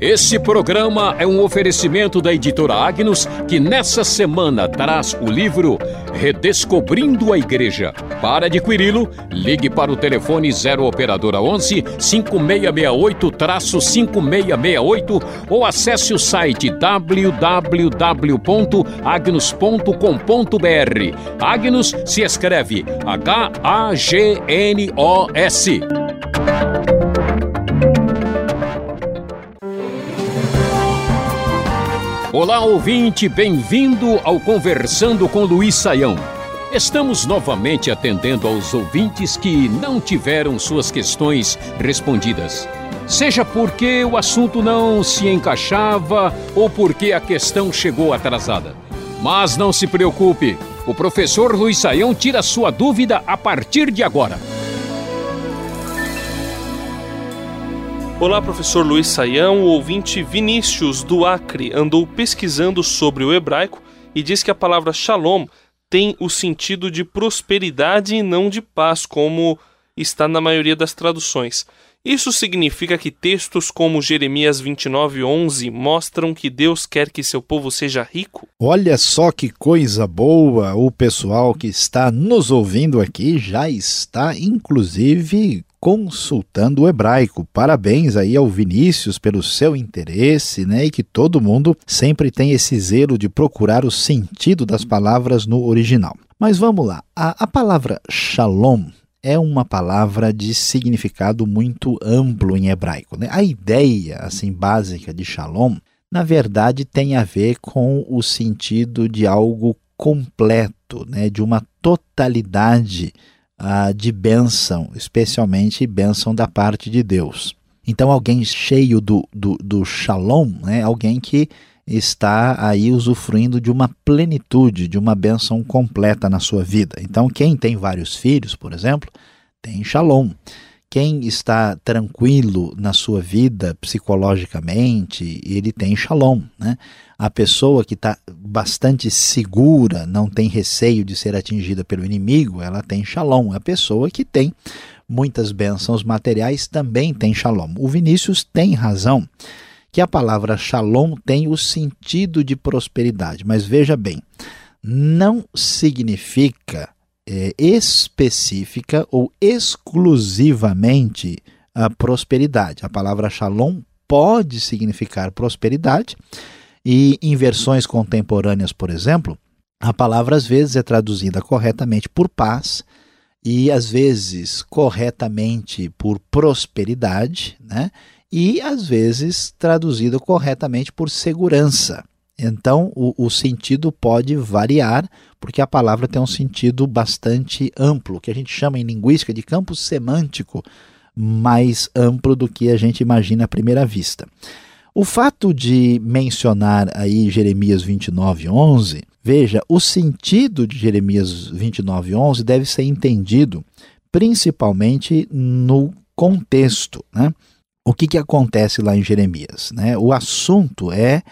Esse programa é um oferecimento da editora Agnus, que nessa semana traz o livro Redescobrindo a Igreja. Para adquiri-lo, ligue para o telefone 0 Operadora 11 5668-5668 ou acesse o site www.agnus.com.br. Agnus se escreve H-A-G-N-O-S. Olá, ouvinte, bem-vindo ao Conversando com Luiz Saião. Estamos novamente atendendo aos ouvintes que não tiveram suas questões respondidas. Seja porque o assunto não se encaixava ou porque a questão chegou atrasada. Mas não se preocupe, o professor Luiz Saião tira sua dúvida a partir de agora. Olá, professor Luiz Saião. O ouvinte Vinícius do Acre andou pesquisando sobre o hebraico e diz que a palavra shalom tem o sentido de prosperidade e não de paz, como está na maioria das traduções. Isso significa que textos como Jeremias 29:11 mostram que Deus quer que seu povo seja rico? Olha só que coisa boa! O pessoal que está nos ouvindo aqui já está inclusive consultando o hebraico. Parabéns aí ao Vinícius pelo seu interesse, né? E que todo mundo sempre tem esse zelo de procurar o sentido das palavras no original. Mas vamos lá. A, a palavra shalom é uma palavra de significado muito amplo em hebraico. Né? A ideia assim básica de shalom, na verdade, tem a ver com o sentido de algo completo, né? de uma totalidade uh, de bênção, especialmente bênção da parte de Deus. Então, alguém cheio do, do, do shalom, né? alguém que está aí usufruindo de uma plenitude, de uma bênção completa na sua vida. Então, quem tem vários filhos, por exemplo, tem shalom. Quem está tranquilo na sua vida psicologicamente, ele tem shalom. Né? A pessoa que está bastante segura, não tem receio de ser atingida pelo inimigo, ela tem shalom. A pessoa que tem muitas bênçãos materiais também tem shalom. O Vinícius tem razão que a palavra shalom tem o sentido de prosperidade, mas veja bem, não significa é, específica ou exclusivamente a prosperidade. A palavra shalom pode significar prosperidade e em versões contemporâneas, por exemplo, a palavra às vezes é traduzida corretamente por paz e às vezes corretamente por prosperidade, né? E às vezes traduzida corretamente por segurança. Então, o, o, sentido pode variar, porque a palavra tem um sentido bastante amplo, que a gente chama em linguística de campo semântico, mais amplo do que a gente imagina à primeira vista. O fato de mencionar aí Jeremias 29, 11, veja, o sentido de Jeremias 29, 11 deve ser entendido principalmente no contexto. Né? O que, que acontece lá em Jeremias? Né? O assunto é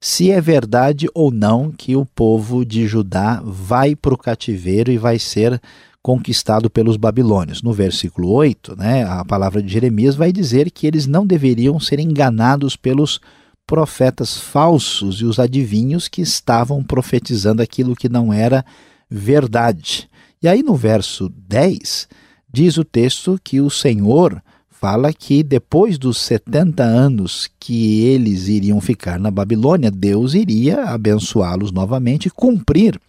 se é verdade ou não que o povo de Judá vai para o cativeiro e vai ser conquistado pelos babilônios. No versículo 8, né, a palavra de Jeremias vai dizer que eles não deveriam ser enganados pelos profetas falsos e os adivinhos que estavam profetizando aquilo que não era verdade. E aí no verso 10, diz o texto que o Senhor fala que depois dos 70 anos que eles iriam ficar na Babilônia, Deus iria abençoá-los novamente cumprir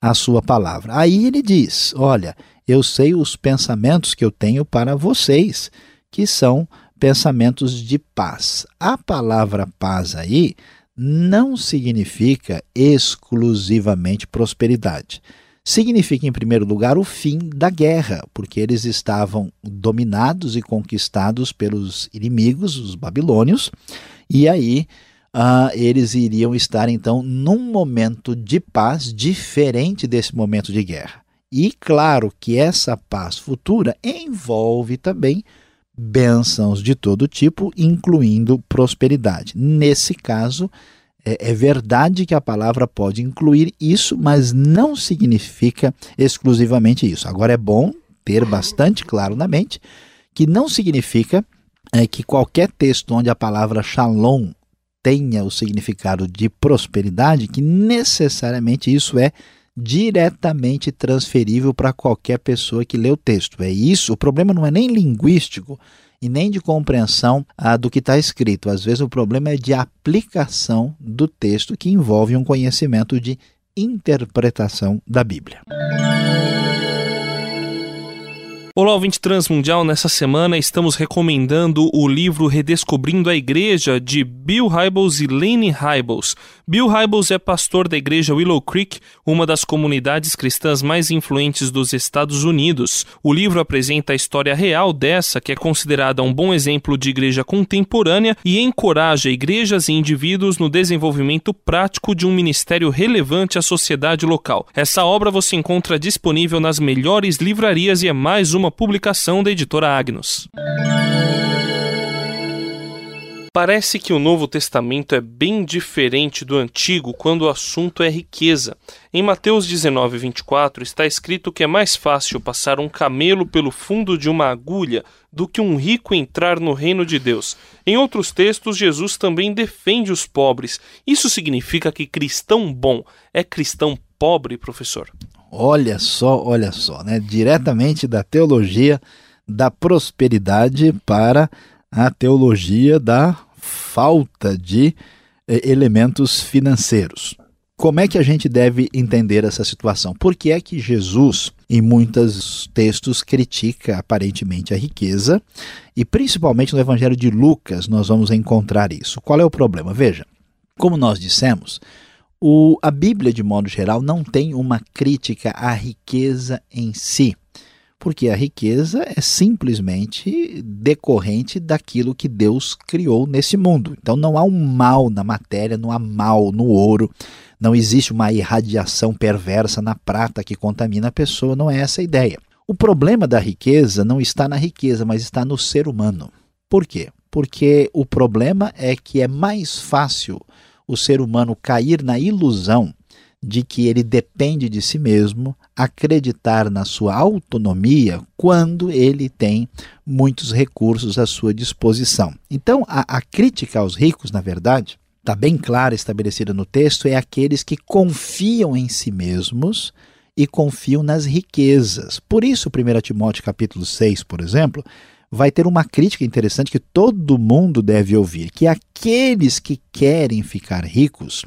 a sua palavra. Aí ele diz: Olha, eu sei os pensamentos que eu tenho para vocês, que são pensamentos de paz. A palavra paz aí não significa exclusivamente prosperidade significa, em primeiro lugar, o fim da guerra, porque eles estavam dominados e conquistados pelos inimigos, os babilônios, e aí uh, eles iriam estar, então, num momento de paz diferente desse momento de guerra. E claro que essa paz futura envolve também bênçãos de todo tipo, incluindo prosperidade. Nesse caso, é, é, verdade que a palavra pode incluir isso, mas não significa exclusivamente isso. Agora é bom ter bastante claro na mente que não significa é que qualquer texto onde a palavra shalom tenha o significado de prosperidade, que necessariamente isso é diretamente transferível para qualquer pessoa que lê o texto. É isso, o problema não é nem linguístico e nem de compreensão ah, do que está escrito. Às vezes o problema é de aplicação do texto que envolve um conhecimento de interpretação da Bíblia. Olá, ouvinte transmundial. Nessa semana estamos recomendando o livro Redescobrindo a Igreja de Bill Hybels e Lane Hybels. Bill Hybels é pastor da igreja Willow Creek, uma das comunidades cristãs mais influentes dos Estados Unidos. O livro apresenta a história real dessa, que é considerada um bom exemplo de igreja contemporânea e encoraja igrejas e indivíduos no desenvolvimento prático de um ministério relevante à sociedade local. Essa obra você encontra disponível nas melhores livrarias e é mais uma publicação da editora Agnus. Parece que o Novo Testamento é bem diferente do Antigo quando o assunto é riqueza. Em Mateus 19, 24 está escrito que é mais fácil passar um camelo pelo fundo de uma agulha do que um rico entrar no reino de Deus. Em outros textos, Jesus também defende os pobres. Isso significa que cristão bom é cristão pobre, professor? Olha só, olha só, né? Diretamente da teologia da prosperidade para a teologia da falta de eh, elementos financeiros. Como é que a gente deve entender essa situação? Por que é que Jesus, em muitos textos, critica aparentemente a riqueza? E principalmente no Evangelho de Lucas nós vamos encontrar isso. Qual é o problema? Veja, como nós dissemos, o, a Bíblia, de modo geral, não tem uma crítica à riqueza em si, porque a riqueza é simplesmente decorrente daquilo que Deus criou nesse mundo. Então não há um mal na matéria, não há mal no ouro, não existe uma irradiação perversa na prata que contamina a pessoa, não é essa a ideia. O problema da riqueza não está na riqueza, mas está no ser humano. Por quê? Porque o problema é que é mais fácil o ser humano cair na ilusão de que ele depende de si mesmo, acreditar na sua autonomia quando ele tem muitos recursos à sua disposição. Então, a, a crítica aos ricos, na verdade, está bem clara, estabelecida no texto, é aqueles que confiam em si mesmos e confiam nas riquezas. Por isso, 1 Timóteo capítulo 6, por exemplo, vai ter uma crítica interessante que todo mundo deve ouvir, que aqueles que querem ficar ricos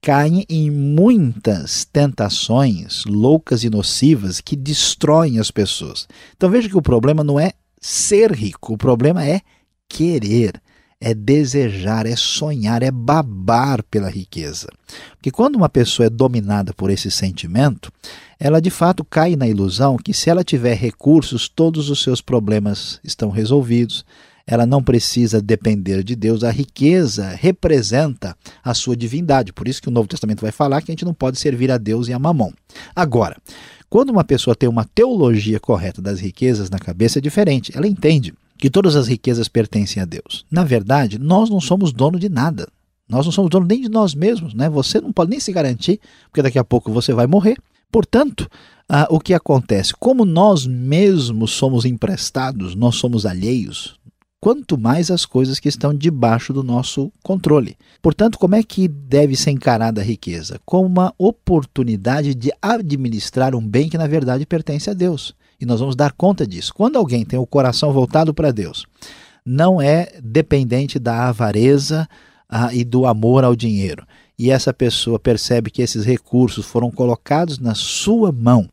caem em muitas tentações loucas e nocivas que destroem as pessoas. Então veja que o problema não é ser rico, o problema é querer é desejar, é sonhar, é babar pela riqueza. Porque quando uma pessoa é dominada por esse sentimento, ela de fato cai na ilusão que se ela tiver recursos, todos os seus problemas estão resolvidos. Ela não precisa depender de Deus. A riqueza representa a sua divindade. Por isso que o Novo Testamento vai falar que a gente não pode servir a Deus e a Mamon. Agora, quando uma pessoa tem uma teologia correta das riquezas na cabeça, é diferente. Ela entende que todas as riquezas pertencem a Deus. Na verdade, nós não somos dono de nada. Nós não somos dono nem de nós mesmos, né? Você não pode nem se garantir, porque daqui a pouco você vai morrer. Portanto, ah, o que acontece? Como nós mesmos somos emprestados, nós somos alheios, quanto mais as coisas que estão debaixo do nosso controle. Portanto, como é que deve ser encarada a riqueza? Como uma oportunidade de administrar um bem que na verdade pertence a Deus. E nós vamos dar conta disso. Quando alguém tem o coração voltado para Deus, não é dependente da avareza ah, e do amor ao dinheiro. E essa pessoa percebe que esses recursos foram colocados na sua mão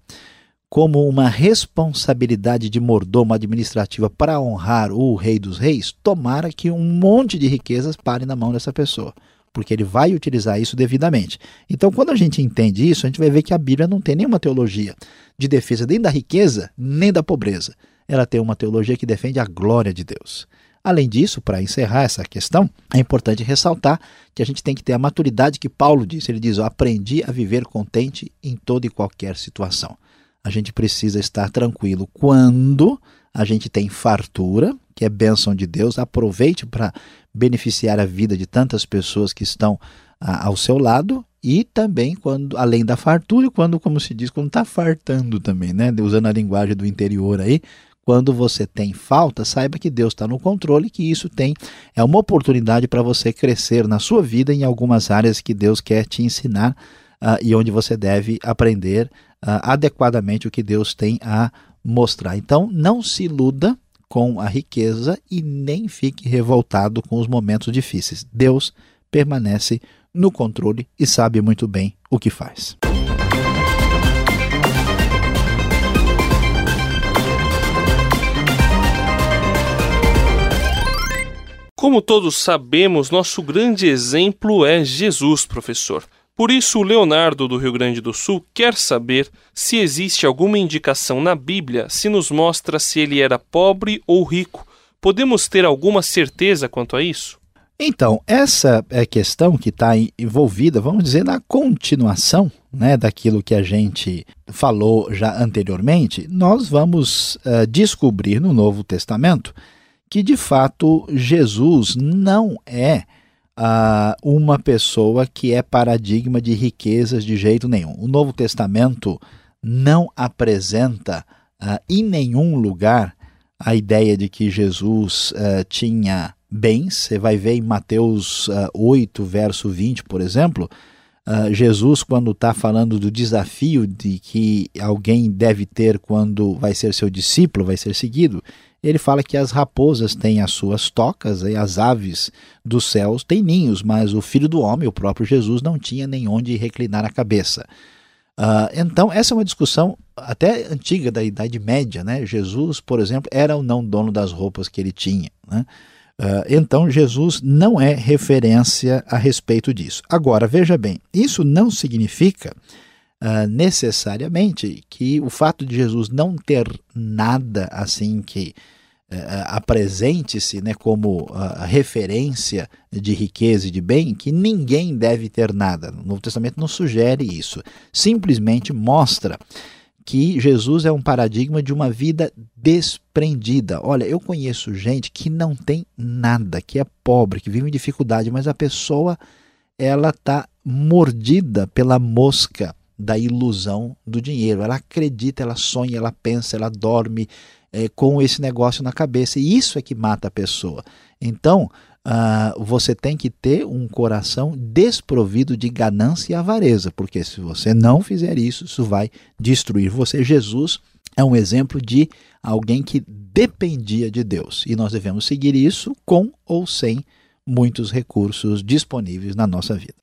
como uma responsabilidade de mordomo administrativa para honrar o Rei dos Reis, tomara que um monte de riquezas pare na mão dessa pessoa porque ele vai utilizar isso devidamente. Então, quando a gente entende isso, a gente vai ver que a Bíblia não tem nenhuma teologia de defesa nem da riqueza, nem da pobreza. Ela tem uma teologia que defende a glória de Deus. Além disso, para encerrar essa questão, é importante ressaltar que a gente tem que ter a maturidade que Paulo disse. Ele diz: aprendi a viver contente em toda e qualquer situação. A gente precisa estar tranquilo quando a gente tem fartura, que é bênção de Deus, aproveite para beneficiar a vida de tantas pessoas que estão a, ao seu lado e também quando além da fartura, quando como se diz, quando está fartando também, né? Usando a linguagem do interior aí, quando você tem falta, saiba que Deus está no controle, que isso tem é uma oportunidade para você crescer na sua vida em algumas áreas que Deus quer te ensinar uh, e onde você deve aprender uh, adequadamente o que Deus tem a mostrar. Então, não se iluda com a riqueza e nem fique revoltado com os momentos difíceis. Deus permanece no controle e sabe muito bem o que faz. Como todos sabemos, nosso grande exemplo é Jesus, professor. Por isso, o Leonardo do Rio Grande do Sul quer saber se existe alguma indicação na Bíblia se nos mostra se ele era pobre ou rico. Podemos ter alguma certeza quanto a isso? Então, essa é a questão que está envolvida, vamos dizer, na continuação né, daquilo que a gente falou já anteriormente, nós vamos uh, descobrir no Novo Testamento que de fato Jesus não é uh, uma pessoa que é paradigma de riquezas de jeito nenhum. O Novo Testamento não apresenta uh, em nenhum lugar a ideia de que Jesus uh, tinha bens. Você vai ver em Mateus uh, 8, verso 20, por exemplo, uh, Jesus, quando está falando do desafio de que alguém deve ter quando vai ser seu discípulo, vai ser seguido, ele fala que as raposas têm as suas tocas e as aves dos céus têm ninhos, mas o filho do homem, o próprio Jesus, não tinha nem onde reclinar a cabeça. Uh, então, essa é uma discussão até antiga da Idade Média. Né? Jesus, por exemplo, era ou não dono das roupas que ele tinha. Né? Uh, então, Jesus não é referência a respeito disso. Agora, veja bem, isso não significa uh, necessariamente que o fato de Jesus não ter nada assim que uh, apresente-se né, como uh, referência de riqueza e de bem, que ninguém deve ter nada. O Novo Testamento não sugere isso. Simplesmente mostra que Jesus é um paradigma de uma vida desprendida. Olha, eu conheço gente que não tem nada, que é pobre, que vive em dificuldade, mas a pessoa ela está mordida pela mosca da ilusão do dinheiro. Ela acredita, ela sonha, ela pensa, ela dorme é, com esse negócio na cabeça. E isso é que mata a pessoa. Então, uh, você tem que ter um coração desprovido de ganância e avareza, porque se você não fizer isso, isso vai destruir você. Jesus é um exemplo de alguém que dependia de Deus. E nós devemos seguir isso com ou sem muitos recursos disponíveis na nossa vida.